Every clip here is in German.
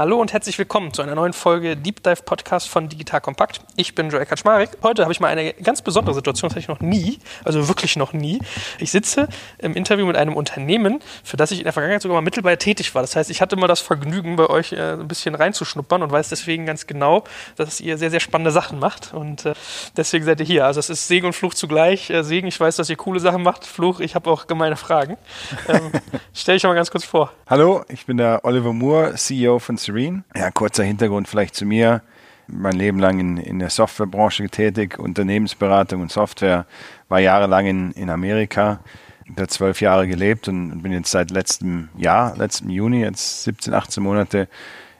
Hallo und herzlich willkommen zu einer neuen Folge Deep Dive Podcast von Digital Kompakt. Ich bin Joel Kaczmarek. Heute habe ich mal eine ganz besondere Situation, das hatte ich noch nie, also wirklich noch nie. Ich sitze im Interview mit einem Unternehmen, für das ich in der Vergangenheit sogar mal mittelbar tätig war. Das heißt, ich hatte mal das Vergnügen, bei euch äh, ein bisschen reinzuschnuppern und weiß deswegen ganz genau, dass ihr sehr, sehr spannende Sachen macht und äh, deswegen seid ihr hier. Also es ist Segen und Fluch zugleich. Äh, Segen, ich weiß, dass ihr coole Sachen macht. Fluch, ich habe auch gemeine Fragen. Ähm, stell dich mal ganz kurz vor. Hallo, ich bin der Oliver Moore, CEO von Serene. Ja, kurzer Hintergrund vielleicht zu mir. Mein Leben lang in, in der Softwarebranche tätig, Unternehmensberatung und Software, war jahrelang in, in Amerika, da zwölf Jahre gelebt und bin jetzt seit letztem Jahr, letztem Juni, jetzt 17, 18 Monate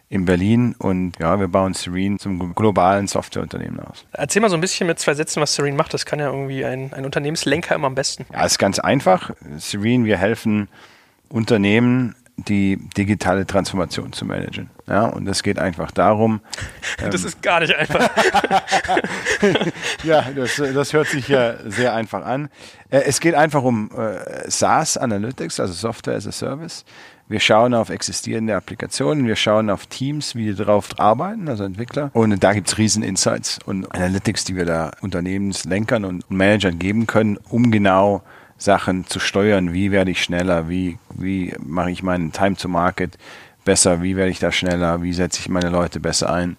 in Berlin und ja, wir bauen Serene zum globalen Softwareunternehmen aus. Erzähl mal so ein bisschen mit zwei Sätzen, was Serene macht. Das kann ja irgendwie ein, ein Unternehmenslenker immer am besten. Ja, ist ganz einfach. Serene, wir helfen Unternehmen die digitale Transformation zu managen. Ja, und es geht einfach darum. das ähm, ist gar nicht einfach. ja, das, das hört sich ja sehr einfach an. Äh, es geht einfach um äh, SaaS Analytics, also Software as a Service. Wir schauen auf existierende Applikationen, wir schauen auf Teams, wie die darauf arbeiten, also Entwickler. Und da gibt's riesen Insights und Analytics, die wir da Unternehmenslenkern und Managern geben können, um genau Sachen zu steuern. Wie werde ich schneller? Wie, wie mache ich meinen Time to Market besser? Wie werde ich da schneller? Wie setze ich meine Leute besser ein?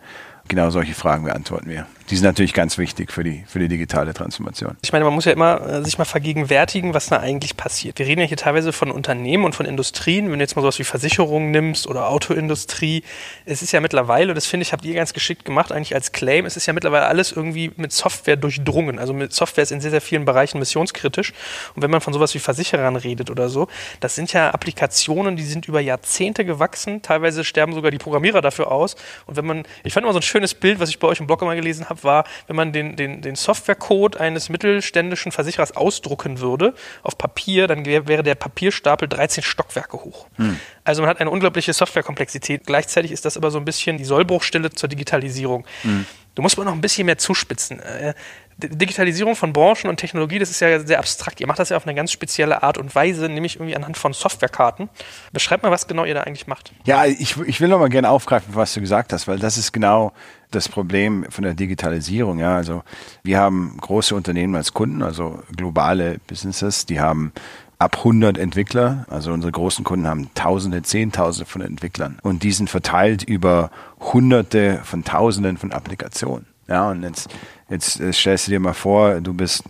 Genau solche Fragen beantworten wir die sind natürlich ganz wichtig für die, für die digitale Transformation. Ich meine, man muss ja immer äh, sich mal vergegenwärtigen, was da eigentlich passiert. Wir reden ja hier teilweise von Unternehmen und von Industrien. Wenn du jetzt mal sowas wie Versicherungen nimmst oder Autoindustrie, es ist ja mittlerweile, das finde ich, habt ihr ganz geschickt gemacht, eigentlich als Claim, es ist ja mittlerweile alles irgendwie mit Software durchdrungen. Also mit Software ist in sehr, sehr vielen Bereichen missionskritisch. Und wenn man von sowas wie Versicherern redet oder so, das sind ja Applikationen, die sind über Jahrzehnte gewachsen. Teilweise sterben sogar die Programmierer dafür aus. Und wenn man, ich fand immer so ein schönes Bild, was ich bei euch im Blog immer gelesen habe, war, wenn man den, den, den Softwarecode eines mittelständischen Versicherers ausdrucken würde auf Papier, dann wäre der Papierstapel 13 Stockwerke hoch. Hm. Also man hat eine unglaubliche Softwarekomplexität. Gleichzeitig ist das aber so ein bisschen die Sollbruchstelle zur Digitalisierung. Hm. Du musst mal noch ein bisschen mehr zuspitzen. Äh, Digitalisierung von Branchen und Technologie, das ist ja sehr abstrakt. Ihr macht das ja auf eine ganz spezielle Art und Weise, nämlich irgendwie anhand von Softwarekarten. Beschreibt mal, was genau ihr da eigentlich macht. Ja, ich, ich will noch mal gerne aufgreifen, was du gesagt hast, weil das ist genau das Problem von der Digitalisierung. Ja, also wir haben große Unternehmen als Kunden, also globale Businesses, die haben ab 100 Entwickler. Also unsere großen Kunden haben Tausende, Zehntausende von Entwicklern und die sind verteilt über Hunderte von Tausenden von Applikationen. Ja, und jetzt, jetzt äh, stellst du dir mal vor, du bist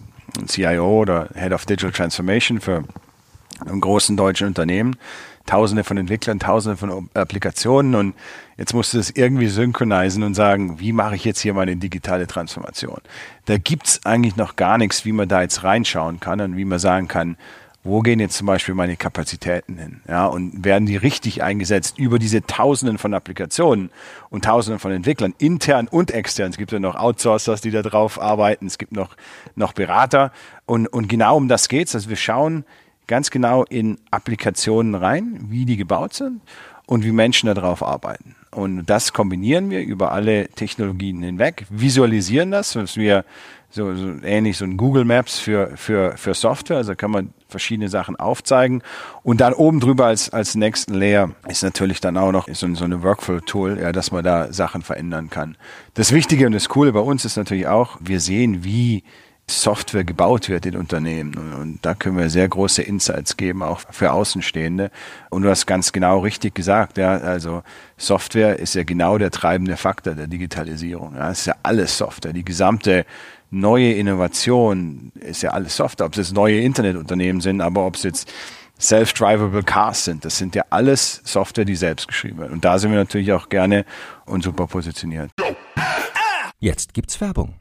CIO oder Head of Digital Transformation für ein großen deutschen Unternehmen, Tausende von Entwicklern, Tausende von Applikationen und jetzt musst du das irgendwie synchronisieren und sagen, wie mache ich jetzt hier meine digitale Transformation? Da gibt's eigentlich noch gar nichts, wie man da jetzt reinschauen kann und wie man sagen kann, wo gehen jetzt zum Beispiel meine Kapazitäten hin? Ja, und werden die richtig eingesetzt über diese Tausenden von Applikationen und Tausenden von Entwicklern, intern und extern. Es gibt ja noch Outsourcers, die da drauf arbeiten. Es gibt noch, noch Berater. Und, und genau um das geht's. Also wir schauen ganz genau in Applikationen rein, wie die gebaut sind und wie Menschen da drauf arbeiten. Und das kombinieren wir über alle Technologien hinweg, visualisieren das, was wir so, so ähnlich so ein Google Maps für, für, für Software. Also kann man verschiedene Sachen aufzeigen. Und dann oben drüber als, als nächsten Layer ist natürlich dann auch noch so, so eine Workflow-Tool, ja, dass man da Sachen verändern kann. Das Wichtige und das Coole bei uns ist natürlich auch, wir sehen, wie Software gebaut wird in Unternehmen. Und, und, da können wir sehr große Insights geben, auch für Außenstehende. Und du hast ganz genau richtig gesagt, ja, also Software ist ja genau der treibende Faktor der Digitalisierung. Ja, es ist ja alles Software. Die gesamte neue Innovation ist ja alles Software, ob es jetzt neue Internetunternehmen sind, aber ob es jetzt self-drivable Cars sind, das sind ja alles Software, die selbst geschrieben wird. Und da sind wir natürlich auch gerne und super positioniert. Jetzt gibt's Werbung.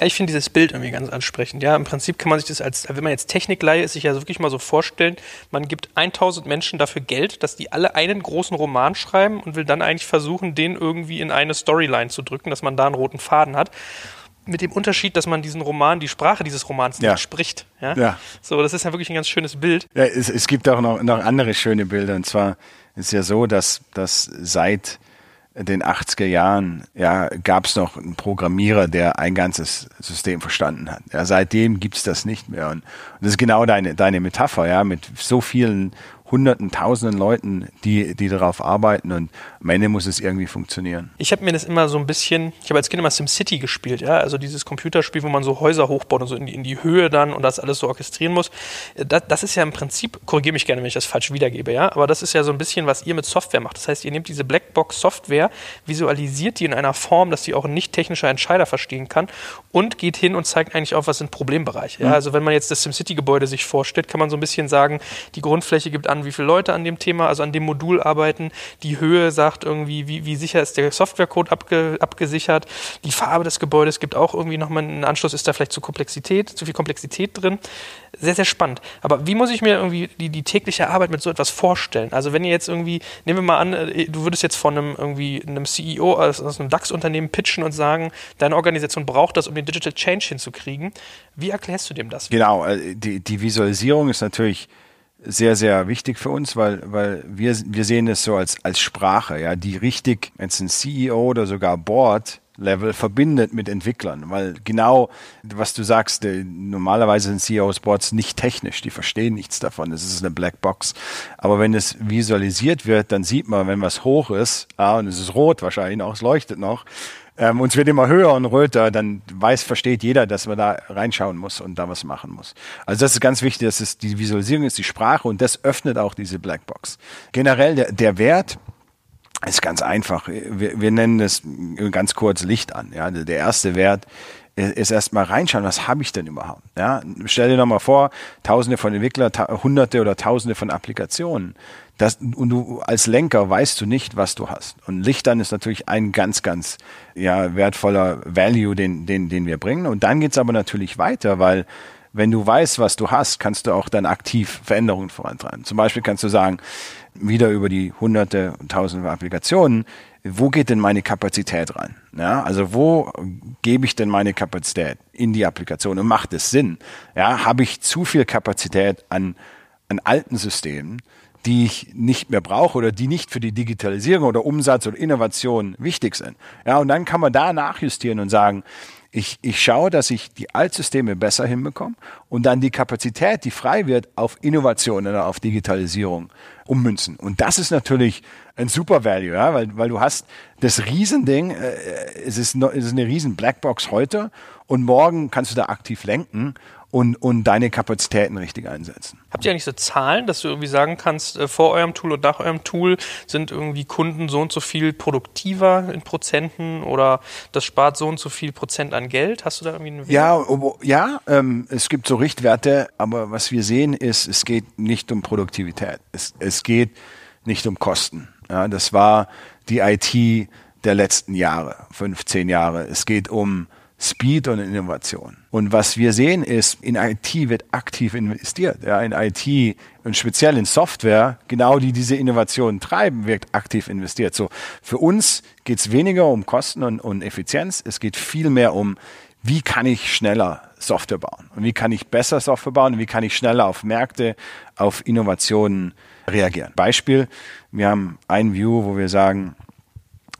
Ich finde dieses Bild irgendwie ganz ansprechend. Ja, im Prinzip kann man sich das als, wenn man jetzt Technikleihe ist, sich ja wirklich mal so vorstellen, man gibt 1000 Menschen dafür Geld, dass die alle einen großen Roman schreiben und will dann eigentlich versuchen, den irgendwie in eine Storyline zu drücken, dass man da einen roten Faden hat. Mit dem Unterschied, dass man diesen Roman, die Sprache dieses Romans Ja. nicht spricht. Ja? Ja. So, das ist ja wirklich ein ganz schönes Bild. Ja, es, es gibt auch noch, noch andere schöne Bilder. Und zwar ist es ja so, dass, dass seit den 80er Jahren ja, gab es noch einen Programmierer, der ein ganzes System verstanden hat. Ja, seitdem gibt's das nicht mehr. Und, und das ist genau deine, deine Metapher, ja, mit so vielen hunderten, tausenden Leuten, die, die darauf arbeiten und am Ende muss es irgendwie funktionieren. Ich habe mir das immer so ein bisschen, ich habe als Kind immer SimCity gespielt, ja, also dieses Computerspiel, wo man so Häuser hochbaut und so in die, in die Höhe dann und das alles so orchestrieren muss. Das, das ist ja im Prinzip, korrigiere mich gerne, wenn ich das falsch wiedergebe, ja, aber das ist ja so ein bisschen, was ihr mit Software macht. Das heißt, ihr nehmt diese Blackbox-Software, visualisiert die in einer Form, dass die auch ein nicht technischer Entscheider verstehen kann und geht hin und zeigt eigentlich auf, was sind Problembereiche. Ja, also wenn man jetzt das SimCity-Gebäude sich vorstellt, kann man so ein bisschen sagen, die Grundfläche gibt an, wie viele Leute an dem Thema, also an dem Modul arbeiten, die Höhe sagt irgendwie, wie, wie sicher ist der Softwarecode abge, abgesichert, die Farbe des Gebäudes gibt auch irgendwie nochmal einen Anschluss, ist da vielleicht zu Komplexität, zu viel Komplexität drin. Sehr, sehr spannend. Aber wie muss ich mir irgendwie die, die tägliche Arbeit mit so etwas vorstellen? Also wenn ihr jetzt irgendwie, nehmen wir mal an, äh, du würdest jetzt von einem irgendwie einem CEO aus, aus einem DAX-Unternehmen pitchen und sagen, deine Organisation braucht das, um den Digital Change hinzukriegen. Wie erklärst du dem das? Genau, äh, die, die Visualisierung ist natürlich sehr, sehr wichtig für uns, weil, weil wir, wir sehen es so als, als Sprache, ja, die richtig, wenn es ein CEO oder sogar Board Level verbindet mit Entwicklern, weil genau, was du sagst, äh, normalerweise sind CEOs Boards nicht technisch, die verstehen nichts davon, das ist eine Blackbox. Aber wenn es visualisiert wird, dann sieht man, wenn was hoch ist, ah, und es ist rot wahrscheinlich noch, es leuchtet noch, ähm, und es wird immer höher und röter, dann weiß, versteht jeder, dass man da reinschauen muss und da was machen muss. Also das ist ganz wichtig, dass es die Visualisierung ist, die Sprache und das öffnet auch diese Blackbox. Generell der, der Wert ist ganz einfach. Wir, wir nennen das ganz kurz Licht an. Ja, der erste Wert ist erstmal reinschauen, was habe ich denn überhaupt? Ja, stell dir doch mal vor, tausende von Entwicklern, ta hunderte oder tausende von Applikationen. Das, und du als Lenker weißt du nicht, was du hast. Und Lichtern ist natürlich ein ganz, ganz ja, wertvoller Value, den, den, den wir bringen. Und dann geht's aber natürlich weiter, weil wenn du weißt, was du hast, kannst du auch dann aktiv Veränderungen vorantreiben. Zum Beispiel kannst du sagen, wieder über die hunderte und tausende Applikationen, wo geht denn meine Kapazität rein? Ja, also wo gebe ich denn meine Kapazität in die Applikation und macht es Sinn? Ja, habe ich zu viel Kapazität an, an alten Systemen, die ich nicht mehr brauche oder die nicht für die Digitalisierung oder Umsatz oder Innovation wichtig sind? Ja, und dann kann man da nachjustieren und sagen, ich, ich schaue, dass ich die Altsysteme besser hinbekomme und dann die Kapazität, die frei wird, auf Innovation oder auf Digitalisierung ummünzen. Und das ist natürlich ein super Value, ja, weil, weil du hast das Riesending, äh, es, ist no, es ist eine riesen Blackbox heute und morgen kannst du da aktiv lenken und, und deine Kapazitäten richtig einsetzen. Habt ihr eigentlich so Zahlen, dass du irgendwie sagen kannst, äh, vor eurem Tool und nach eurem Tool sind irgendwie Kunden so und so viel produktiver in Prozenten oder das spart so und so viel Prozent an Geld? Hast du da irgendwie einen Wert? Ja, ja ähm, es gibt so Richtwerte, aber was wir sehen ist, es geht nicht um Produktivität. Es, es geht nicht um Kosten. Ja, das war die IT der letzten Jahre, 15 Jahre. Es geht um Speed und Innovation. Und was wir sehen ist, in IT wird aktiv investiert. Ja, in IT und speziell in Software, genau die diese Innovationen treiben, wird aktiv investiert. So, für uns geht es weniger um Kosten und, und Effizienz. Es geht viel mehr um, wie kann ich schneller Software bauen? Und wie kann ich besser Software bauen? Und wie kann ich schneller auf Märkte, auf Innovationen reagieren? Beispiel, wir haben ein View, wo wir sagen,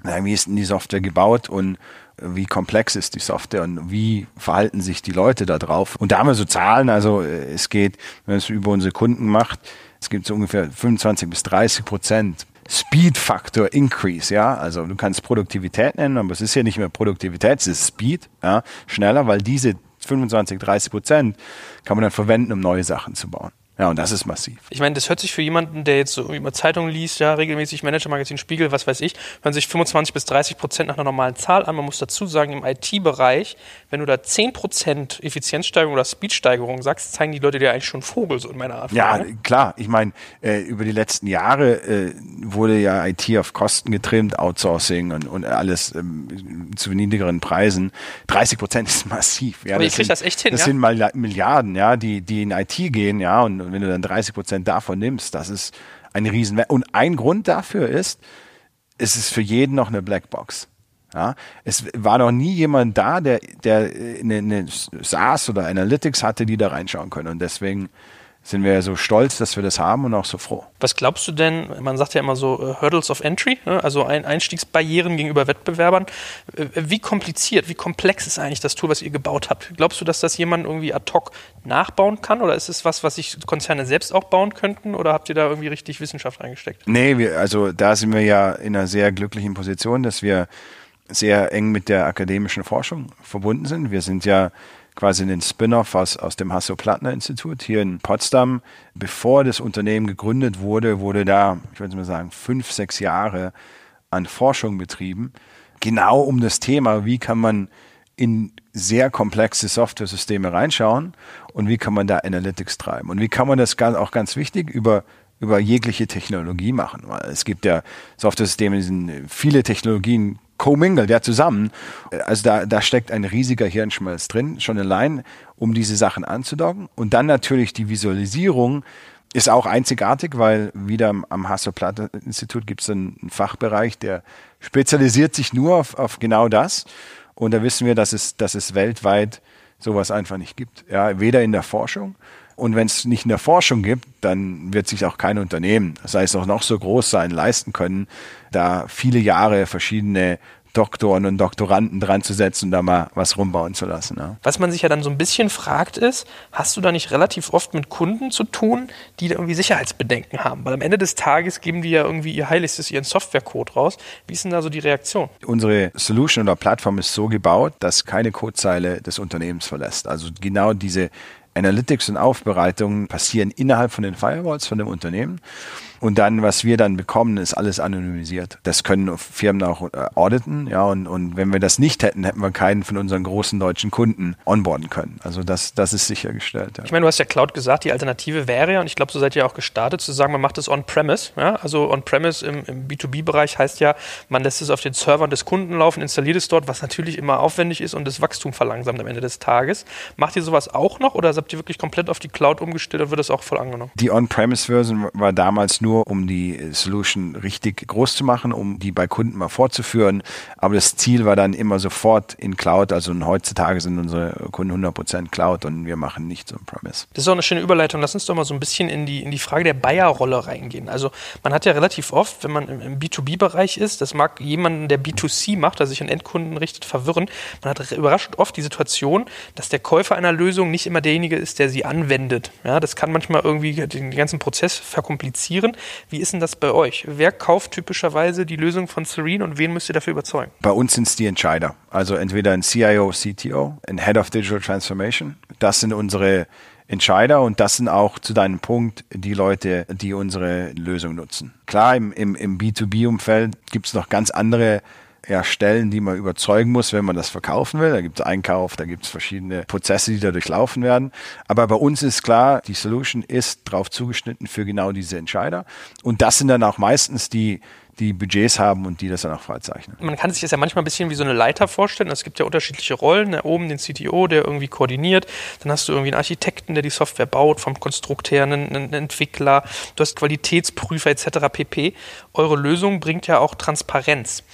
na, wie ist denn die Software gebaut und wie komplex ist die Software und wie verhalten sich die Leute da drauf. Und da haben wir so Zahlen, also äh, es geht, wenn es über unsere Kunden macht, es gibt so ungefähr 25 bis 30 Prozent Speed Factor Increase, ja. Also du kannst Produktivität nennen, aber es ist ja nicht mehr Produktivität, es ist Speed, ja, schneller, weil diese 25, 30 Prozent kann man dann verwenden, um neue Sachen zu bauen. Ja, und das ist massiv. Ich meine, das hört sich für jemanden, der jetzt so immer Zeitungen liest, ja, regelmäßig Manager-Magazin, Spiegel, was weiß ich, hören sich 25 bis 30 Prozent nach einer normalen Zahl an. Man muss dazu sagen, im IT-Bereich, wenn du da 10 Prozent Effizienzsteigerung oder Speedsteigerung sagst, zeigen die Leute dir eigentlich schon Vogel, so in meiner Art. Ja, klar. Ich meine, äh, über die letzten Jahre äh, wurde ja IT auf Kosten getrimmt, Outsourcing und, und alles ähm, zu niedrigeren Preisen. 30 Prozent ist massiv. Ja, Aber ihr kriegt das echt hin, Das ja? sind mal Milliarden, ja, die, die in IT gehen, ja, und und wenn du dann 30 Prozent davon nimmst, das ist ein riesen Und ein Grund dafür ist, es ist für jeden noch eine Blackbox. Ja, es war noch nie jemand da, der, der eine, eine SaaS oder Analytics hatte, die da reinschauen können. Und deswegen sind wir so stolz, dass wir das haben und auch so froh. Was glaubst du denn, man sagt ja immer so uh, Hurdles of Entry, ne? also ein Einstiegsbarrieren gegenüber Wettbewerbern. Äh, wie kompliziert, wie komplex ist eigentlich das Tool, was ihr gebaut habt? Glaubst du, dass das jemand irgendwie ad hoc nachbauen kann oder ist es was, was sich Konzerne selbst auch bauen könnten oder habt ihr da irgendwie richtig Wissenschaft reingesteckt? Nee, wir, also da sind wir ja in einer sehr glücklichen Position, dass wir sehr eng mit der akademischen Forschung verbunden sind. Wir sind ja quasi einen Spin-off aus, aus dem Hasso-Plattner-Institut hier in Potsdam. Bevor das Unternehmen gegründet wurde, wurde da, ich würde mal sagen, fünf, sechs Jahre an Forschung betrieben, genau um das Thema, wie kann man in sehr komplexe Software-Systeme reinschauen und wie kann man da Analytics treiben und wie kann man das auch ganz wichtig über über jegliche Technologie machen. Es gibt ja Software-Systeme, sind viele Technologien commingelt, ja, zusammen. Also da, da steckt ein riesiger Hirnschmalz drin, schon allein, um diese Sachen anzudocken. Und dann natürlich die Visualisierung ist auch einzigartig, weil wieder am Hasso-Platte-Institut gibt es einen Fachbereich, der spezialisiert sich nur auf, auf genau das. Und da wissen wir, dass es, dass es weltweit sowas einfach nicht gibt. Ja, weder in der Forschung und wenn es nicht in der Forschung gibt, dann wird sich auch kein Unternehmen, sei es auch noch so groß sein, leisten können, da viele Jahre verschiedene Doktoren und Doktoranden dran zu setzen und da mal was rumbauen zu lassen. Ja. Was man sich ja dann so ein bisschen fragt ist, hast du da nicht relativ oft mit Kunden zu tun, die da irgendwie Sicherheitsbedenken haben? Weil am Ende des Tages geben die ja irgendwie ihr Heiligstes, ihren Softwarecode raus. Wie ist denn da so die Reaktion? Unsere Solution oder Plattform ist so gebaut, dass keine Codezeile des Unternehmens verlässt. Also genau diese Analytics und Aufbereitung passieren innerhalb von den Firewalls von dem Unternehmen. Und dann, was wir dann bekommen, ist alles anonymisiert. Das können Firmen auch äh, auditen, ja, und, und wenn wir das nicht hätten, hätten wir keinen von unseren großen deutschen Kunden onboarden können. Also das, das ist sichergestellt. Ja. Ich meine, du hast ja Cloud gesagt, die Alternative wäre ja, und ich glaube, so seid ihr auch gestartet, zu sagen, man macht das on-premise. Ja? Also on-premise im, im B2B-Bereich heißt ja, man lässt es auf den Servern des Kunden laufen, installiert es dort, was natürlich immer aufwendig ist und das Wachstum verlangsamt am Ende des Tages. Macht ihr sowas auch noch oder habt ihr wirklich komplett auf die Cloud umgestellt und wird das auch voll angenommen? Die On-Premise-Version war damals nur nur, um die Solution richtig groß zu machen, um die bei Kunden mal vorzuführen. Aber das Ziel war dann immer sofort in Cloud. Also heutzutage sind unsere Kunden 100% Cloud und wir machen nichts on-premise. Das ist auch eine schöne Überleitung. Lass uns doch mal so ein bisschen in die, in die Frage der Buyer-Rolle reingehen. Also man hat ja relativ oft, wenn man im, im B2B-Bereich ist, das mag jemanden, der B2C macht, also sich an Endkunden richtet, verwirren. Man hat überraschend oft die Situation, dass der Käufer einer Lösung nicht immer derjenige ist, der sie anwendet. Ja, das kann manchmal irgendwie den ganzen Prozess verkomplizieren. Wie ist denn das bei euch? Wer kauft typischerweise die Lösung von Serene und wen müsst ihr dafür überzeugen? Bei uns sind es die Entscheider. Also entweder ein CIO, CTO, ein Head of Digital Transformation. Das sind unsere Entscheider und das sind auch zu deinem Punkt die Leute, die unsere Lösung nutzen. Klar, im, im, im B2B-Umfeld gibt es noch ganz andere ja, Stellen, die man überzeugen muss, wenn man das verkaufen will. Da gibt es Einkauf, da gibt es verschiedene Prozesse, die da durchlaufen werden. Aber bei uns ist klar, die Solution ist drauf zugeschnitten für genau diese Entscheider. Und das sind dann auch meistens die, die Budgets haben und die das dann auch freizeichnen. Man kann sich das ja manchmal ein bisschen wie so eine Leiter vorstellen. Es gibt ja unterschiedliche Rollen. Da oben den CTO, der irgendwie koordiniert. Dann hast du irgendwie einen Architekten, der die Software baut, vom Konstrukt her, einen, einen Entwickler. Du hast Qualitätsprüfer etc. pp. Eure Lösung bringt ja auch Transparenz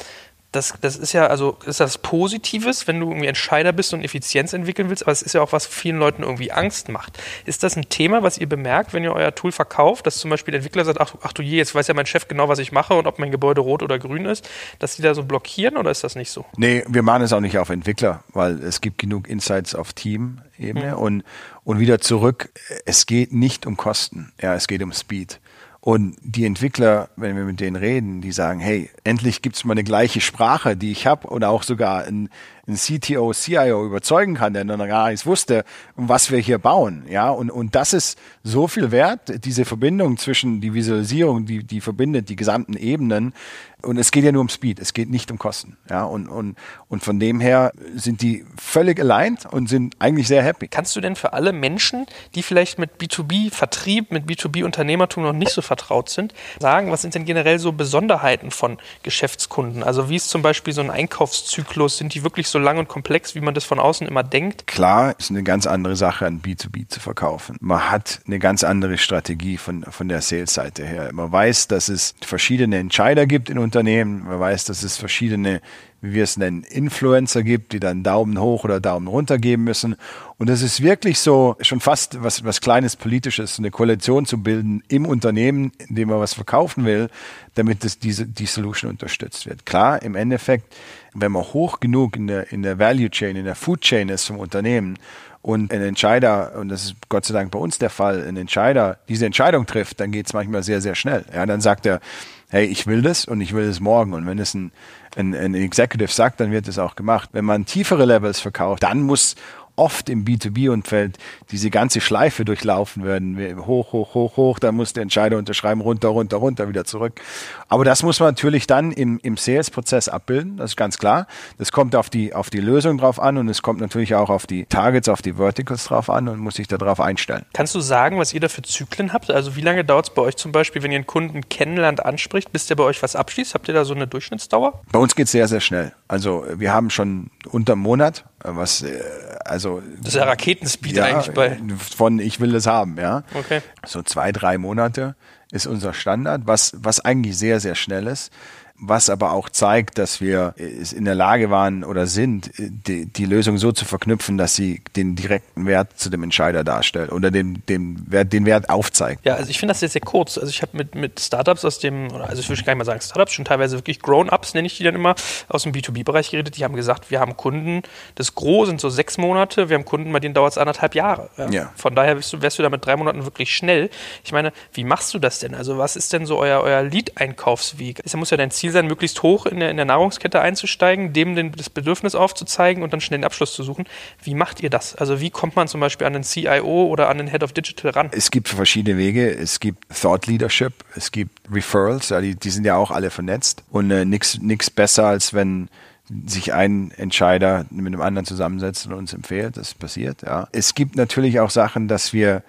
das, das ist ja, also ist das Positives, wenn du irgendwie Entscheider bist und Effizienz entwickeln willst, aber es ist ja auch, was vielen Leuten irgendwie Angst macht. Ist das ein Thema, was ihr bemerkt, wenn ihr euer Tool verkauft, dass zum Beispiel der Entwickler sagt, ach, ach du je, jetzt weiß ja mein Chef genau, was ich mache und ob mein Gebäude rot oder grün ist, dass die da so blockieren oder ist das nicht so? Nee, wir machen es auch nicht auf Entwickler, weil es gibt genug Insights auf Team-Ebene mhm. und, und wieder zurück, es geht nicht um Kosten, ja, es geht um Speed. Und die Entwickler, wenn wir mit denen reden, die sagen, hey, endlich gibt's mal eine gleiche Sprache, die ich habe oder auch sogar ein, ein CTO, CIO überzeugen kann, der dann gar nichts wusste, was wir hier bauen. Ja, und, und das ist so viel wert, diese Verbindung zwischen die Visualisierung, die, die verbindet die gesamten Ebenen, und es geht ja nur um Speed, es geht nicht um Kosten. Ja, und, und, und von dem her sind die völlig aligned und sind eigentlich sehr happy. Kannst du denn für alle Menschen, die vielleicht mit B2B-Vertrieb, mit B2B-Unternehmertum noch nicht so vertraut sind, sagen, was sind denn generell so Besonderheiten von Geschäftskunden? Also wie ist zum Beispiel so ein Einkaufszyklus? Sind die wirklich so lang und komplex, wie man das von außen immer denkt? Klar, ist eine ganz andere Sache, an B2B zu verkaufen. Man hat eine ganz andere Strategie von, von der Sales-Seite her. Man weiß, dass es verschiedene Entscheider gibt in Unternehmen. Man weiß, dass es verschiedene, wie wir es nennen, Influencer gibt, die dann Daumen hoch oder Daumen runter geben müssen. Und es ist wirklich so, schon fast was, was kleines Politisches, eine Koalition zu bilden im Unternehmen, in dem man was verkaufen will, damit das, diese, die Solution unterstützt wird. Klar, im Endeffekt, wenn man hoch genug in der, in der Value Chain, in der Food Chain ist vom Unternehmen und ein Entscheider, und das ist Gott sei Dank bei uns der Fall, ein Entscheider diese Entscheidung trifft, dann geht es manchmal sehr, sehr schnell. Ja, dann sagt er, hey, ich will das und ich will es morgen. Und wenn es ein, ein, ein Executive sagt, dann wird es auch gemacht. Wenn man tiefere Levels verkauft, dann muss oft im B2B-Umfeld diese ganze Schleife durchlaufen werden. Hoch, hoch, hoch, hoch, dann muss der Entscheider unterschreiben, runter, runter, runter, wieder zurück. Aber das muss man natürlich dann im, im Sales-Prozess abbilden, das ist ganz klar. Das kommt auf die, auf die Lösung drauf an und es kommt natürlich auch auf die Targets, auf die Verticals drauf an und muss sich darauf einstellen. Kannst du sagen, was ihr da für Zyklen habt? Also wie lange dauert es bei euch zum Beispiel, wenn ihr einen Kunden kennenlernt, anspricht, bis der bei euch was abschließt? Habt ihr da so eine Durchschnittsdauer? Bei uns geht es sehr, sehr schnell. Also wir haben schon unter einem Monat, was äh, also das ist ja Raketenspeed ja, eigentlich bei von ich will das haben, ja. Okay. So zwei, drei Monate ist unser Standard, was was eigentlich sehr sehr schnell ist was aber auch zeigt, dass wir in der Lage waren oder sind, die, die, Lösung so zu verknüpfen, dass sie den direkten Wert zu dem Entscheider darstellt oder den, den, Wert, den Wert aufzeigt. Ja, also ich finde das sehr, sehr kurz. Also ich habe mit, mit Startups aus dem, also ich würde gar nicht mal sagen Startups, schon teilweise wirklich Grown-Ups, nenne ich die dann immer, aus dem B2B-Bereich geredet, die haben gesagt, wir haben Kunden, das Gros sind so sechs Monate, wir haben Kunden, bei denen dauert es anderthalb Jahre. Ja. ja. Von daher wärst du, wärst du da mit drei Monaten wirklich schnell. Ich meine, wie machst du das denn? Also was ist denn so euer, euer Lead-Einkaufsweg? Es muss ja dein Ziel sein, möglichst hoch in der, in der Nahrungskette einzusteigen, dem den, das Bedürfnis aufzuzeigen und dann schnell den Abschluss zu suchen. Wie macht ihr das? Also wie kommt man zum Beispiel an den CIO oder an den Head of Digital ran? Es gibt verschiedene Wege. Es gibt Thought Leadership, es gibt Referrals, ja, die, die sind ja auch alle vernetzt. Und äh, nichts besser, als wenn sich ein Entscheider mit einem anderen zusammensetzt und uns empfiehlt. Das passiert, ja. Es gibt natürlich auch Sachen, dass wir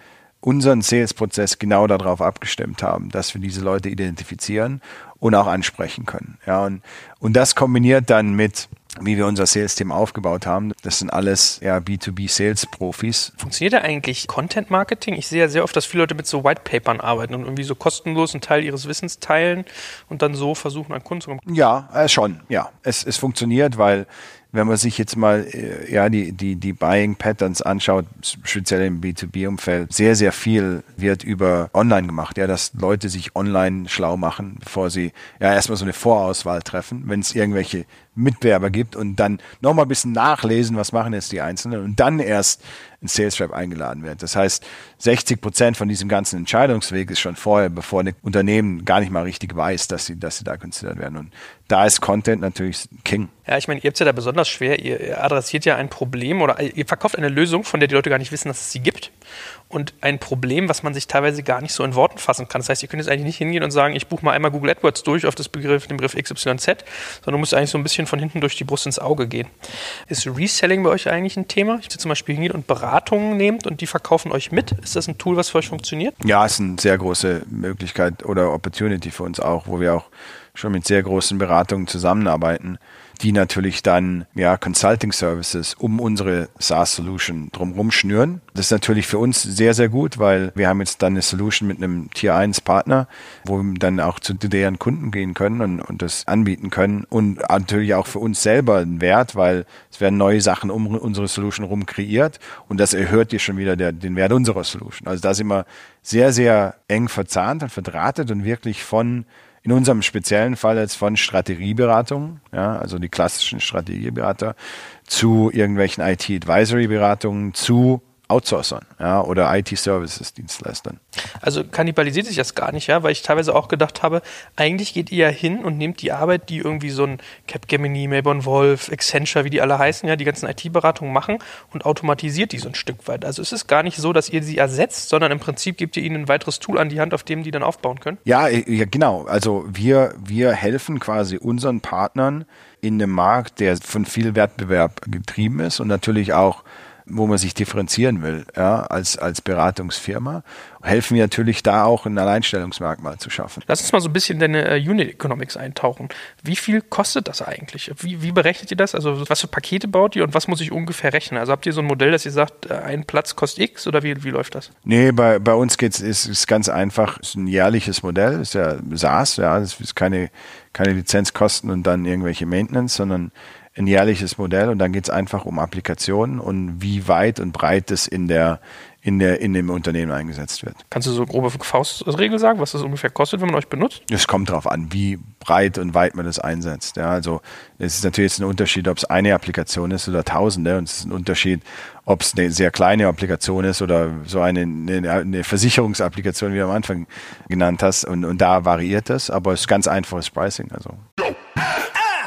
unseren Sales-Prozess genau darauf abgestimmt haben, dass wir diese Leute identifizieren und auch ansprechen können. Ja, und, und das kombiniert dann mit wie wir unser Sales-Team aufgebaut haben. Das sind alles ja, B2B-Sales-Profis. Funktioniert da eigentlich Content-Marketing? Ich sehe ja sehr oft, dass viele Leute mit so White-Papern arbeiten und irgendwie so kostenlos einen Teil ihres Wissens teilen und dann so versuchen, an Kunden zu kommen. Ja, äh, schon. Ja, es, es funktioniert, weil wenn man sich jetzt mal äh, ja die die die Buying Patterns anschaut, speziell im B2B Umfeld, sehr sehr viel wird über online gemacht, ja, dass Leute sich online schlau machen, bevor sie ja erstmal so eine Vorauswahl treffen, wenn es irgendwelche Mitbewerber gibt und dann nochmal ein bisschen nachlesen, was machen jetzt die Einzelnen und dann erst ein Sales Rep eingeladen wird. Das heißt, 60 Prozent von diesem ganzen Entscheidungsweg ist schon vorher, bevor ein Unternehmen gar nicht mal richtig weiß, dass sie, dass sie da considered werden. Und da ist Content natürlich King. Ja, ich meine, ihr habt es ja da besonders schwer. Ihr adressiert ja ein Problem oder ihr verkauft eine Lösung, von der die Leute gar nicht wissen, dass es sie gibt. Und ein Problem, was man sich teilweise gar nicht so in Worten fassen kann. Das heißt, ihr könnt jetzt eigentlich nicht hingehen und sagen, ich buche mal einmal Google AdWords durch auf das Begriff, den Begriff XYZ, sondern du musst eigentlich so ein bisschen von hinten durch die Brust ins Auge gehen. Ist Reselling bei euch eigentlich ein Thema? Ich zum Beispiel hingeht und Beratungen nehmt und die verkaufen euch mit. Ist das ein Tool, was für euch funktioniert? Ja, ist eine sehr große Möglichkeit oder Opportunity für uns auch, wo wir auch schon mit sehr großen Beratungen zusammenarbeiten die natürlich dann ja Consulting Services um unsere SaaS Solution drumherum schnüren. Das ist natürlich für uns sehr, sehr gut, weil wir haben jetzt dann eine Solution mit einem Tier 1 Partner, wo wir dann auch zu deren Kunden gehen können und, und das anbieten können und natürlich auch für uns selber ein Wert, weil es werden neue Sachen um unsere Solution rum kreiert und das erhöht dir schon wieder der, den Wert unserer Solution. Also da sind wir sehr, sehr eng verzahnt und verdrahtet und wirklich von in unserem speziellen Fall jetzt von Strategieberatung, ja, also die klassischen Strategieberater, zu irgendwelchen IT-Advisory-Beratungen, zu Outsourcern ja, oder IT-Services-Dienstleistern. Also kannibalisiert sich das gar nicht, ja, weil ich teilweise auch gedacht habe, eigentlich geht ihr ja hin und nehmt die Arbeit, die irgendwie so ein Capgemini, Melbourne Wolf, Accenture, wie die alle heißen, ja, die ganzen IT-Beratungen machen und automatisiert die so ein Stück weit. Also es ist gar nicht so, dass ihr sie ersetzt, sondern im Prinzip gebt ihr ihnen ein weiteres Tool an die Hand, auf dem die dann aufbauen können. Ja, ja genau. Also wir, wir helfen quasi unseren Partnern in einem Markt, der von viel Wettbewerb getrieben ist und natürlich auch wo man sich differenzieren will, ja, als, als Beratungsfirma, helfen wir natürlich da auch ein Alleinstellungsmerkmal zu schaffen. Lass uns mal so ein bisschen deine äh, Unit Economics eintauchen. Wie viel kostet das eigentlich? Wie, wie berechnet ihr das? Also was für Pakete baut ihr und was muss ich ungefähr rechnen? Also habt ihr so ein Modell, dass ihr sagt, äh, ein Platz kostet X oder wie, wie läuft das? Nee, bei, bei uns geht's, ist es ganz einfach, es ist ein jährliches Modell, ist ja SaaS, ja, das ist keine, keine Lizenzkosten und dann irgendwelche Maintenance, sondern ein jährliches Modell und dann geht es einfach um Applikationen und wie weit und breit es in der in, der, in dem Unternehmen eingesetzt wird. Kannst du so grobe Faustregel sagen, was das ungefähr kostet, wenn man euch benutzt? Es kommt darauf an, wie breit und weit man das einsetzt. Ja, also es ist natürlich jetzt ein Unterschied, ob es eine Applikation ist oder tausende und es ist ein Unterschied, ob es eine sehr kleine Applikation ist oder so eine, eine, eine Versicherungsapplikation, wie du am Anfang genannt hast und, und da variiert das, aber es ist ganz einfaches Pricing. Also.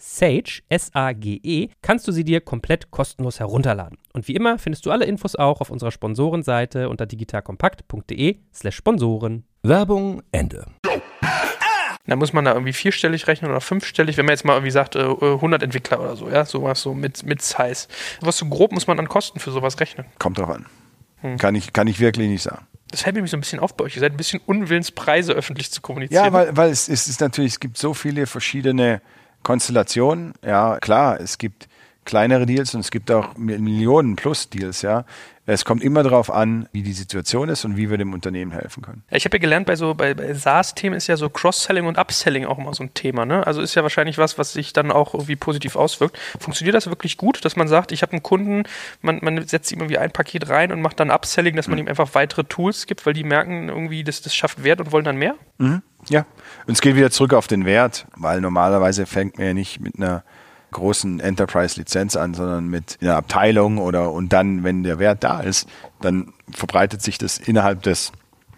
Sage, S-A-G-E, kannst du sie dir komplett kostenlos herunterladen. Und wie immer findest du alle Infos auch auf unserer Sponsorenseite unter digitalkompakt.de/slash Sponsoren. Werbung Ende. Da muss man da irgendwie vierstellig rechnen oder fünfstellig, wenn man jetzt mal irgendwie sagt, 100 äh, Entwickler oder so, ja, sowas so mit, mit Size. Was so grob muss man an Kosten für sowas rechnen? Kommt drauf an. Hm. Kann, ich, kann ich wirklich nicht sagen. Das hält mich so ein bisschen auf bei euch. Ihr seid ein bisschen unwillens, Preise öffentlich zu kommunizieren. Ja, weil, weil es, es ist natürlich, es gibt so viele verschiedene Konstellation, ja, klar, es gibt kleinere Deals und es gibt auch Millionen plus Deals, ja. Es kommt immer darauf an, wie die Situation ist und wie wir dem Unternehmen helfen können. Ich habe ja gelernt, bei so bei, bei SaaS-Themen ist ja so Cross-Selling und Upselling auch immer so ein Thema. Ne? Also ist ja wahrscheinlich was, was sich dann auch irgendwie positiv auswirkt. Funktioniert das wirklich gut, dass man sagt, ich habe einen Kunden, man, man setzt ihm irgendwie ein Paket rein und macht dann Upselling, dass man mhm. ihm einfach weitere Tools gibt, weil die merken irgendwie, das, das schafft Wert und wollen dann mehr? Mhm. Ja, und es geht wieder zurück auf den Wert, weil normalerweise fängt man ja nicht mit einer großen Enterprise-Lizenz an, sondern mit einer Abteilung oder und dann, wenn der Wert da ist, dann verbreitet sich das innerhalb des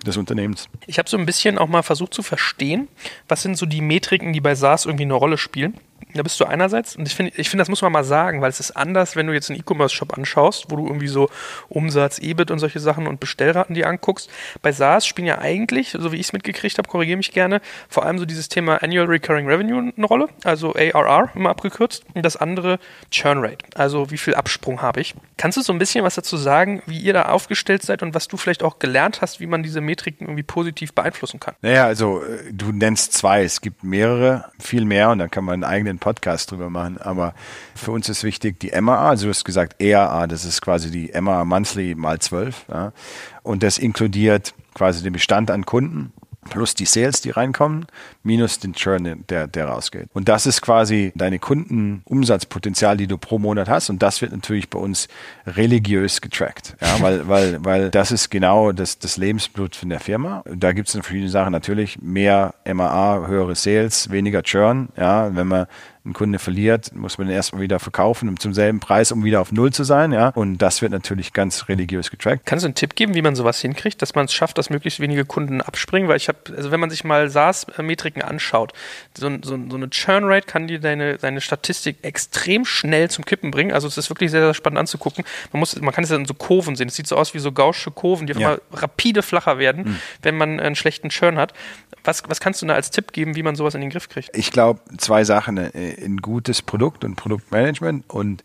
des Unternehmens. Ich habe so ein bisschen auch mal versucht zu verstehen, was sind so die Metriken, die bei SaaS irgendwie eine Rolle spielen. Da bist du einerseits, und ich finde, ich finde, das muss man mal sagen, weil es ist anders, wenn du jetzt einen E-Commerce-Shop anschaust, wo du irgendwie so Umsatz, EBIT und solche Sachen und Bestellraten die anguckst. Bei SaaS spielen ja eigentlich, so wie ich es mitgekriegt habe, korrigiere mich gerne, vor allem so dieses Thema Annual Recurring Revenue eine Rolle, also ARR immer abgekürzt, und das andere Churn Rate, also wie viel Absprung habe ich. Kannst du so ein bisschen was dazu sagen, wie ihr da aufgestellt seid und was du vielleicht auch gelernt hast, wie man diese Metriken irgendwie positiv beeinflussen kann? Naja, also äh, du nennst zwei, es gibt mehrere, viel mehr und da kann man einen eigenen Podcast drüber machen. Aber für uns ist wichtig die MAA, also du hast gesagt ERA, das ist quasi die MAA Monthly mal 12. Ja. Und das inkludiert quasi den Bestand an Kunden plus die Sales, die reinkommen, minus den Churn, der, der rausgeht. Und das ist quasi deine Kundenumsatzpotenzial, die du pro Monat hast. Und das wird natürlich bei uns religiös getrackt. Ja, weil, weil, weil das ist genau das, das Lebensblut von der Firma. Da gibt es verschiedene Sachen. Natürlich mehr MAA, höhere Sales, weniger Churn. Ja, wenn man ein Kunde verliert, muss man den erstmal wieder verkaufen zum selben Preis, um wieder auf Null zu sein. Ja? Und das wird natürlich ganz religiös getrackt. Kannst du einen Tipp geben, wie man sowas hinkriegt, dass man es schafft, dass möglichst wenige Kunden abspringen? Weil ich habe, also wenn man sich mal SaaS-Metriken anschaut, so, so, so eine Churn-Rate kann dir deine, deine Statistik extrem schnell zum Kippen bringen. Also es ist wirklich sehr, sehr spannend anzugucken. Man, muss, man kann es ja in so Kurven sehen. Es sieht so aus wie so gaussche Kurven, die auf ja. rapide flacher werden, mhm. wenn man einen schlechten Churn hat. Was, was kannst du da als Tipp geben, wie man sowas in den Griff kriegt? Ich glaube, zwei Sachen. Ein gutes Produkt und Produktmanagement und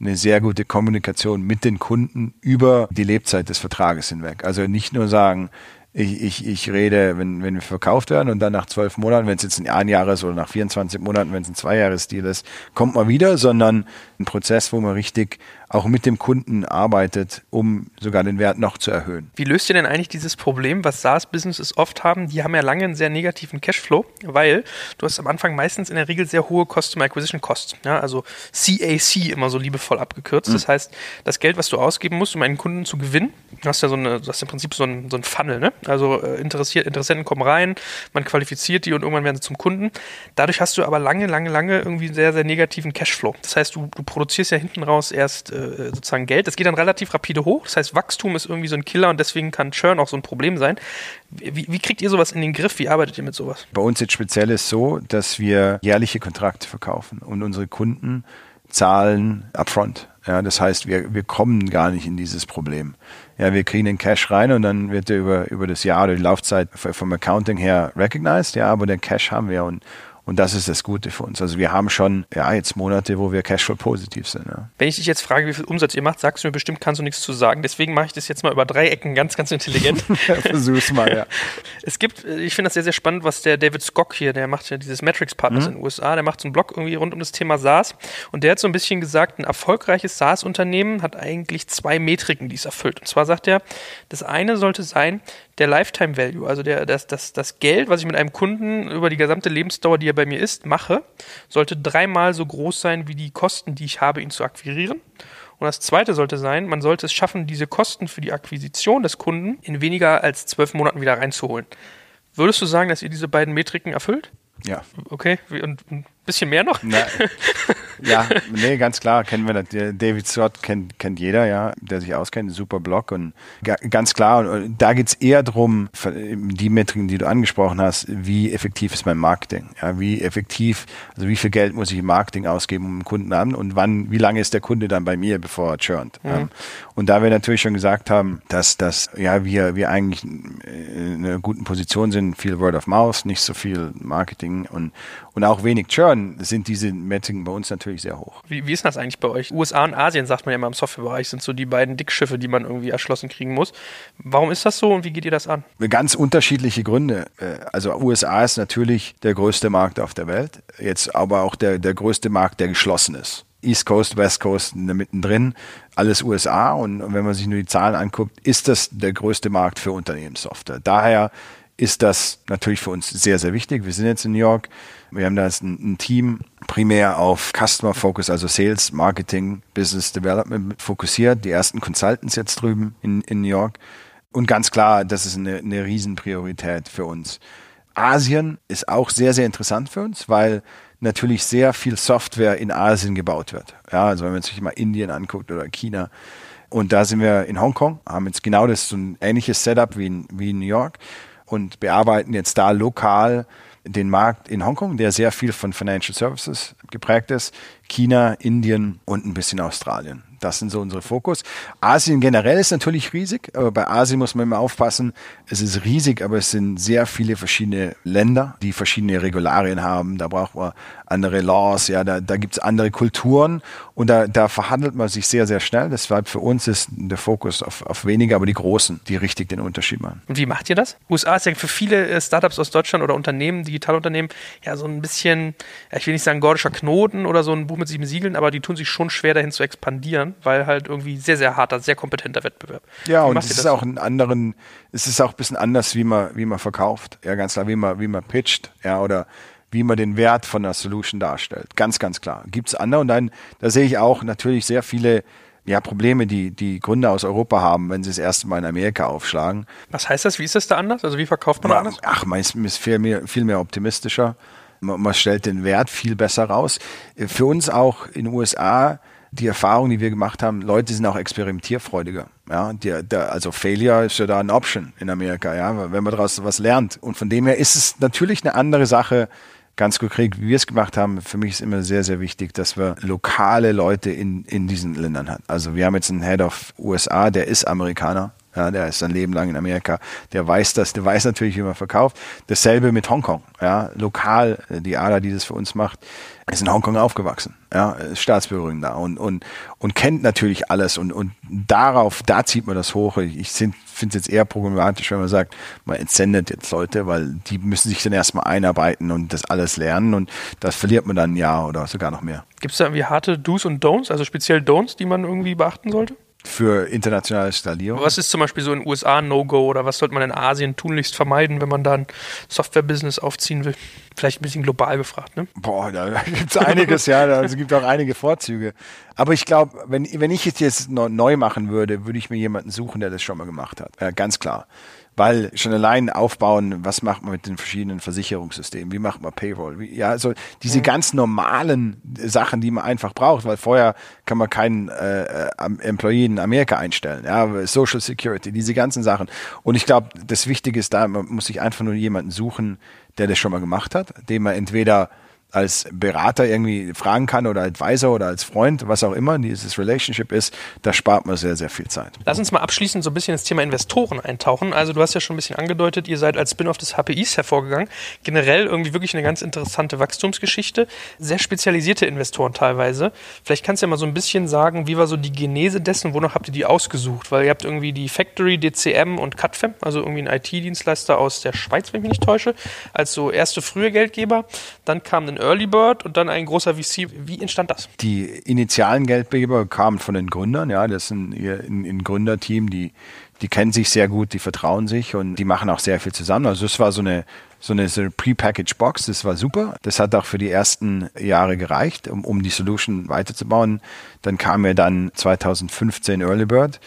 eine sehr gute Kommunikation mit den Kunden über die Lebzeit des Vertrages hinweg. Also nicht nur sagen, ich, ich, ich rede, wenn, wenn wir verkauft werden und dann nach zwölf Monaten, wenn es jetzt ein Einjahres- oder nach 24 Monaten, wenn es ein Zweijahresdeal ist, kommt man wieder, sondern ein Prozess, wo man richtig auch mit dem Kunden arbeitet, um sogar den Wert noch zu erhöhen. Wie löst ihr denn eigentlich dieses Problem, was SaaS-Businesses oft haben? Die haben ja lange einen sehr negativen Cashflow, weil du hast am Anfang meistens in der Regel sehr hohe Customer Acquisition Costs. Ja, also CAC immer so liebevoll abgekürzt. Mhm. Das heißt, das Geld, was du ausgeben musst, um einen Kunden zu gewinnen, du hast ja so eine, du hast im Prinzip so ein, so ein Funnel, ne? Also äh, interessiert, Interessenten kommen rein, man qualifiziert die und irgendwann werden sie zum Kunden. Dadurch hast du aber lange, lange, lange irgendwie einen sehr, sehr negativen Cashflow. Das heißt, du, du produzierst ja hinten raus erst äh, sozusagen Geld. Das geht dann relativ rapide hoch. Das heißt, Wachstum ist irgendwie so ein Killer und deswegen kann Churn auch so ein Problem sein. Wie, wie kriegt ihr sowas in den Griff? Wie arbeitet ihr mit sowas? Bei uns jetzt speziell ist so, dass wir jährliche Kontrakte verkaufen und unsere Kunden zahlen upfront. Ja, das heißt, wir, wir kommen gar nicht in dieses Problem. Ja, wir kriegen den Cash rein und dann wird der über, über das Jahr oder die Laufzeit vom Accounting her recognized, ja, aber den Cash haben wir und und das ist das Gute für uns. Also wir haben schon, ja, jetzt Monate, wo wir Cashflow positiv sind. Ja. Wenn ich dich jetzt frage, wie viel Umsatz ihr macht, sagst du mir bestimmt, kannst du nichts zu sagen. Deswegen mache ich das jetzt mal über drei Ecken ganz, ganz intelligent. Versuch's mal, ja. Es gibt, äh, ich finde das sehr, sehr spannend, was der David Skock hier, der macht ja dieses Matrix Partners mhm. in den USA, der macht so einen Blog irgendwie rund um das Thema SaaS. Und der hat so ein bisschen gesagt, ein erfolgreiches SaaS-Unternehmen hat eigentlich zwei Metriken, die es erfüllt. Und zwar sagt er, das eine sollte sein, der Lifetime Value, also der, das, das, das Geld, was ich mit einem Kunden über die gesamte Lebensdauer, die er bei mir ist, mache, sollte dreimal so groß sein wie die Kosten, die ich habe, ihn zu akquirieren. Und das zweite sollte sein, man sollte es schaffen, diese Kosten für die Akquisition des Kunden in weniger als zwölf Monaten wieder reinzuholen. Würdest du sagen, dass ihr diese beiden Metriken erfüllt? Ja. Okay, und bisschen mehr noch? Na, ja, nee, ganz klar, kennen wir das. David Scott kennt, kennt jeder, ja, der sich auskennt, super Blog und ganz klar, und da geht's eher darum, die Metriken, die du angesprochen hast, wie effektiv ist mein Marketing? Ja, wie effektiv, also wie viel Geld muss ich im Marketing ausgeben, um einen Kunden an und wann, wie lange ist der Kunde dann bei mir, bevor er churnt? Mhm. Ja. Und da wir natürlich schon gesagt haben, dass, dass ja, wir, wir eigentlich in einer guten Position sind, viel Word of Mouth, nicht so viel Marketing und, und auch wenig Churn, sind diese Metriken bei uns natürlich sehr hoch. Wie, wie ist das eigentlich bei euch? USA und Asien, sagt man ja immer im Softwarebereich, sind so die beiden Dickschiffe, die man irgendwie erschlossen kriegen muss. Warum ist das so und wie geht ihr das an? Ganz unterschiedliche Gründe. Äh, also USA ist natürlich der größte Markt auf der Welt, jetzt aber auch der, der größte Markt, der geschlossen ist. East Coast, West Coast mittendrin, alles USA. Und wenn man sich nur die Zahlen anguckt, ist das der größte Markt für Unternehmenssoftware. Daher ist das natürlich für uns sehr, sehr wichtig. Wir sind jetzt in New York. Wir haben da ein, ein Team primär auf Customer Focus, also Sales, Marketing, Business Development fokussiert. Die ersten Consultants jetzt drüben in, in New York. Und ganz klar, das ist eine, eine Riesenpriorität für uns. Asien ist auch sehr, sehr interessant für uns, weil natürlich sehr viel Software in Asien gebaut wird. Ja, also wenn man sich mal Indien anguckt oder China. Und da sind wir in Hongkong, haben jetzt genau das so ein ähnliches Setup wie in, wie in New York und bearbeiten jetzt da lokal den Markt in Hongkong, der sehr viel von Financial Services geprägt ist, China, Indien und ein bisschen Australien. Das sind so unsere Fokus. Asien generell ist natürlich riesig, aber bei Asien muss man immer aufpassen. Es ist riesig, aber es sind sehr viele verschiedene Länder, die verschiedene Regularien haben. Da braucht man andere Laws, ja, da, da gibt es andere Kulturen und da, da verhandelt man sich sehr, sehr schnell. Deshalb für uns ist der Fokus auf, auf weniger, aber die Großen, die richtig den Unterschied machen. Und wie macht ihr das? USA ist ja für viele äh, Startups aus Deutschland oder Unternehmen, Digitalunternehmen, ja so ein bisschen, ich will nicht sagen gordischer Knoten oder so ein Buch mit sieben Siegeln, aber die tun sich schon schwer dahin zu expandieren, weil halt irgendwie sehr, sehr harter, sehr kompetenter Wettbewerb. Ja, und es ist auch einen anderen, es ist auch ein bisschen anders, wie man, wie man verkauft. Ja, ganz klar, wie man, wie man pitcht, ja, oder wie man den Wert von der Solution darstellt. Ganz, ganz klar. Gibt es andere und dann, da sehe ich auch natürlich sehr viele ja, Probleme, die die Gründer aus Europa haben, wenn sie das erste Mal in Amerika aufschlagen. Was heißt das? Wie ist das da anders? Also wie verkauft man da anders? Ach, man ist, ist viel, mehr, viel mehr optimistischer. Man, man stellt den Wert viel besser raus. Für uns auch in den USA die Erfahrung, die wir gemacht haben, Leute sind auch experimentierfreudiger. Ja, der, der, also Failure ist ja da ein Option in Amerika, ja, wenn man daraus was lernt. Und von dem her ist es natürlich eine andere Sache, ganz konkret, wie wir es gemacht haben, für mich ist immer sehr, sehr wichtig, dass wir lokale Leute in, in diesen Ländern haben. Also wir haben jetzt einen Head of USA, der ist Amerikaner. Ja, der ist sein Leben lang in Amerika. Der weiß das, der weiß natürlich, wie man verkauft. Dasselbe mit Hongkong. Ja, lokal, die ADA, die das für uns macht, ist in Hongkong aufgewachsen. Ja, ist Staatsbürgerin da und, und, und kennt natürlich alles und, und darauf, da zieht man das hoch. Ich finde es jetzt eher problematisch, wenn man sagt, man entsendet jetzt Leute, weil die müssen sich dann erstmal einarbeiten und das alles lernen und das verliert man dann ein Jahr oder sogar noch mehr. Gibt es da irgendwie harte Do's und Don'ts, also speziell Don'ts, die man irgendwie beachten sollte? Für internationale Skalierung. Was ist zum Beispiel so in den USA ein No-Go oder was sollte man in Asien tunlichst vermeiden, wenn man da ein Software-Business aufziehen will? Vielleicht ein bisschen global gefragt, ne? Boah, da gibt es einiges, ja, es gibt auch einige Vorzüge. Aber ich glaube, wenn, wenn ich es jetzt neu machen würde, würde ich mir jemanden suchen, der das schon mal gemacht hat. Ja, ganz klar weil schon allein aufbauen, was macht man mit den verschiedenen Versicherungssystemen, wie macht man Payroll, wie, ja, also diese mhm. ganz normalen Sachen, die man einfach braucht, weil vorher kann man keinen äh, Employee in Amerika einstellen, ja, Social Security, diese ganzen Sachen. Und ich glaube, das Wichtige ist da, man muss sich einfach nur jemanden suchen, der das schon mal gemacht hat, dem man entweder als Berater irgendwie fragen kann oder Advisor oder als Freund, was auch immer dieses Relationship ist, da spart man sehr, sehr viel Zeit. Lass uns mal abschließend so ein bisschen ins Thema Investoren eintauchen. Also du hast ja schon ein bisschen angedeutet, ihr seid als Spin-off des HPIs hervorgegangen. Generell irgendwie wirklich eine ganz interessante Wachstumsgeschichte. Sehr spezialisierte Investoren teilweise. Vielleicht kannst du ja mal so ein bisschen sagen, wie war so die Genese dessen, wonach habt ihr die ausgesucht? Weil ihr habt irgendwie die Factory, DCM und Cutfem, also irgendwie ein IT-Dienstleister aus der Schweiz, wenn ich mich nicht täusche, als so erste frühe Geldgeber. Dann kam ein Early Bird und dann ein großer VC. Wie entstand das? Die initialen Geldgeber kamen von den Gründern, ja, das sind ein, ein Gründerteam, die, die kennen sich sehr gut, die vertrauen sich und die machen auch sehr viel zusammen. Also es war so eine so eine, so eine Pre-Packaged Box, das war super. Das hat auch für die ersten Jahre gereicht, um, um die Solution weiterzubauen. Dann kam ja dann 2015 Early Bird.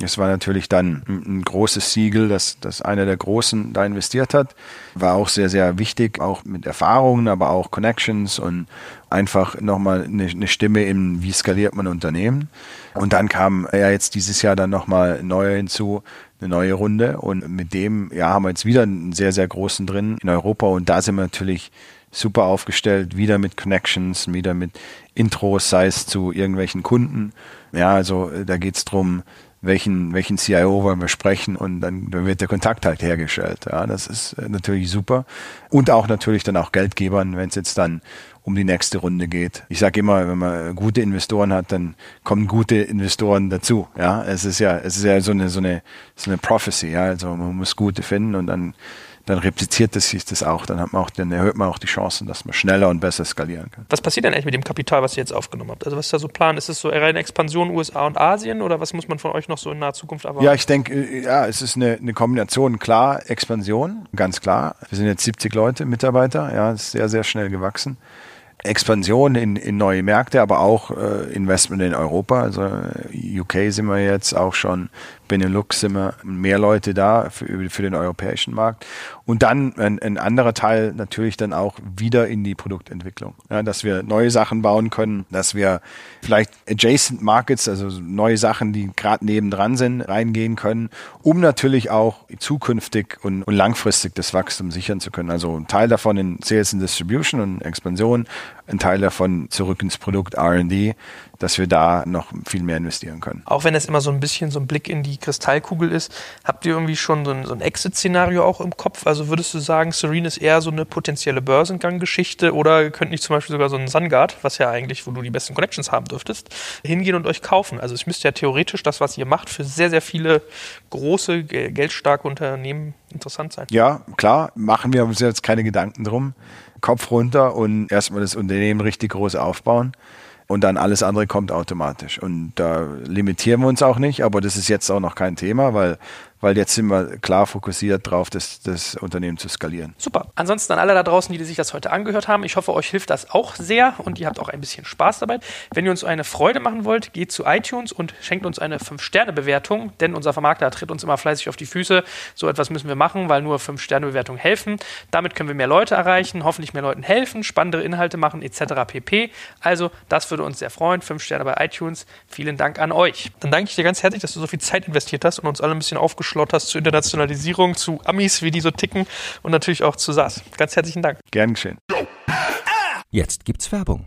Es war natürlich dann ein, großes Siegel, dass, dass einer der Großen da investiert hat. War auch sehr, sehr wichtig, auch mit Erfahrungen, aber auch Connections und einfach nochmal eine, eine Stimme in, wie skaliert man Unternehmen. Und dann kam ja jetzt dieses Jahr dann nochmal neue hinzu, eine neue Runde. Und mit dem, ja, haben wir jetzt wieder einen sehr, sehr großen drin in Europa. Und da sind wir natürlich super aufgestellt, wieder mit Connections, wieder mit Intros, sei es zu irgendwelchen Kunden. Ja, also da geht's drum welchen, welchen CIO wollen wir sprechen und dann, wird der Kontakt halt hergestellt. Ja, das ist äh, natürlich super. Und auch natürlich dann auch Geldgebern, wenn es jetzt dann um die nächste Runde geht. Ich sage immer, wenn man gute Investoren hat, dann kommen gute Investoren dazu. Ja, es ist ja, es ist ja so eine, so eine, so eine Prophecy. Ja, also man muss gute finden und dann dann repliziert es sich das auch, dann, hat man auch, dann erhöht man auch die Chancen, dass man schneller und besser skalieren kann. Was passiert denn eigentlich mit dem Kapital, was ihr jetzt aufgenommen habt? Also was ist da so Plan? Ist es so reine Expansion USA und Asien oder was muss man von euch noch so in naher Zukunft erwarten? Ja, ich denke, äh, ja, es ist eine, eine Kombination, klar, Expansion, ganz klar. Wir sind jetzt 70 Leute, Mitarbeiter, ja, ist sehr, sehr schnell gewachsen. Expansion in, in neue Märkte, aber auch äh, Investment in Europa. Also UK sind wir jetzt auch schon Benelux sind wir mehr Leute da für, für den europäischen Markt. Und dann ein, ein, anderer Teil natürlich dann auch wieder in die Produktentwicklung. Ja, dass wir neue Sachen bauen können, dass wir vielleicht adjacent Markets, also neue Sachen, die gerade nebendran sind, reingehen können, um natürlich auch zukünftig und, und langfristig das Wachstum sichern zu können. Also ein Teil davon in Sales and Distribution und Expansion, ein Teil davon zurück ins Produkt R&D, dass wir da noch viel mehr investieren können. Auch wenn es immer so ein bisschen so ein Blick in die Kristallkugel ist, habt ihr irgendwie schon so ein, so ein Exit-Szenario auch im Kopf? Also würdest du sagen, Serene ist eher so eine potenzielle Börsengang-Geschichte oder könnt nicht zum Beispiel sogar so ein Sunguard, was ja eigentlich, wo du die besten Connections haben dürftest, hingehen und euch kaufen? Also es müsste ja theoretisch das, was ihr macht, für sehr, sehr viele große, geldstarke Unternehmen interessant sein. Ja, klar, machen wir uns jetzt keine Gedanken drum. Kopf runter und erstmal das Unternehmen richtig groß aufbauen und dann alles andere kommt automatisch. Und da limitieren wir uns auch nicht, aber das ist jetzt auch noch kein Thema, weil weil jetzt sind wir klar fokussiert darauf, das, das Unternehmen zu skalieren. Super. Ansonsten an alle da draußen, die sich das heute angehört haben, ich hoffe, euch hilft das auch sehr und ihr habt auch ein bisschen Spaß dabei. Wenn ihr uns eine Freude machen wollt, geht zu iTunes und schenkt uns eine 5-Sterne-Bewertung, denn unser Vermarkter tritt uns immer fleißig auf die Füße. So etwas müssen wir machen, weil nur 5-Sterne-Bewertungen helfen. Damit können wir mehr Leute erreichen, hoffentlich mehr Leuten helfen, spannendere Inhalte machen etc. pp. Also, das würde uns sehr freuen. 5 Sterne bei iTunes. Vielen Dank an euch. Dann danke ich dir ganz herzlich, dass du so viel Zeit investiert hast und uns alle ein bisschen aufgeschlossen hast zur Internationalisierung, zu Amis, wie die so ticken und natürlich auch zu SAS. Ganz herzlichen Dank. Gern geschehen. Jetzt gibt's Werbung.